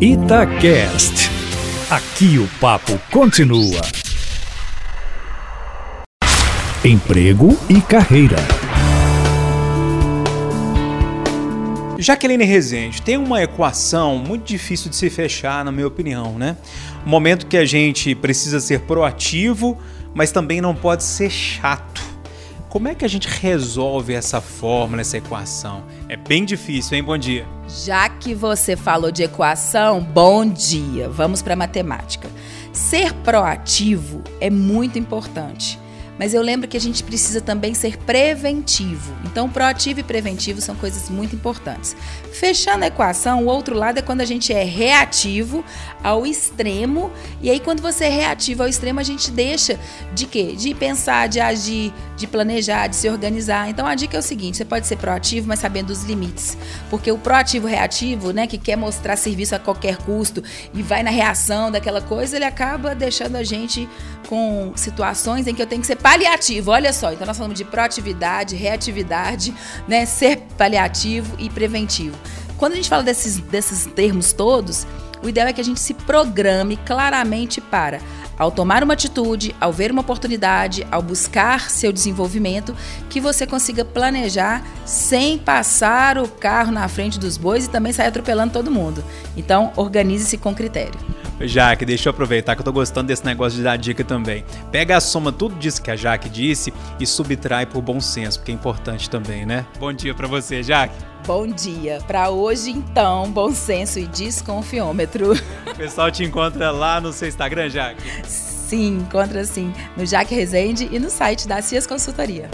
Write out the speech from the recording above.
Itacast. Aqui o papo continua. Emprego e carreira. Jaqueline Rezende, tem uma equação muito difícil de se fechar, na minha opinião, né? Um momento que a gente precisa ser proativo, mas também não pode ser chato. Como é que a gente resolve essa fórmula, essa equação? É bem difícil, hein? Bom dia. Já que você falou de equação, bom dia. Vamos para matemática. Ser proativo é muito importante. Mas eu lembro que a gente precisa também ser preventivo. Então, proativo e preventivo são coisas muito importantes. Fechando a equação, o outro lado é quando a gente é reativo ao extremo. E aí, quando você é reativo ao extremo, a gente deixa de quê? De pensar, de agir, de planejar, de se organizar. Então, a dica é o seguinte: você pode ser proativo, mas sabendo os limites. Porque o proativo reativo, né, que quer mostrar serviço a qualquer custo e vai na reação daquela coisa, ele acaba deixando a gente com situações em que eu tenho que ser paliativo. Olha só, então nós falamos de proatividade, reatividade, né, ser paliativo e preventivo. Quando a gente fala desses, desses termos todos, o ideal é que a gente se programe claramente para ao tomar uma atitude, ao ver uma oportunidade, ao buscar seu desenvolvimento, que você consiga planejar sem passar o carro na frente dos bois e também sair atropelando todo mundo. Então, organize-se com critério. Jaque, deixa eu aproveitar que eu tô gostando desse negócio de dar dica também. Pega a soma tudo disso que a Jaque disse e subtrai por bom senso, porque é importante também, né? Bom dia para você, Jaque. Bom dia. Para hoje, então, bom senso e desconfiômetro. O pessoal te encontra lá no seu Instagram, Jaque? Sim, encontra sim, no Jaque Rezende e no site da Cias Consultoria.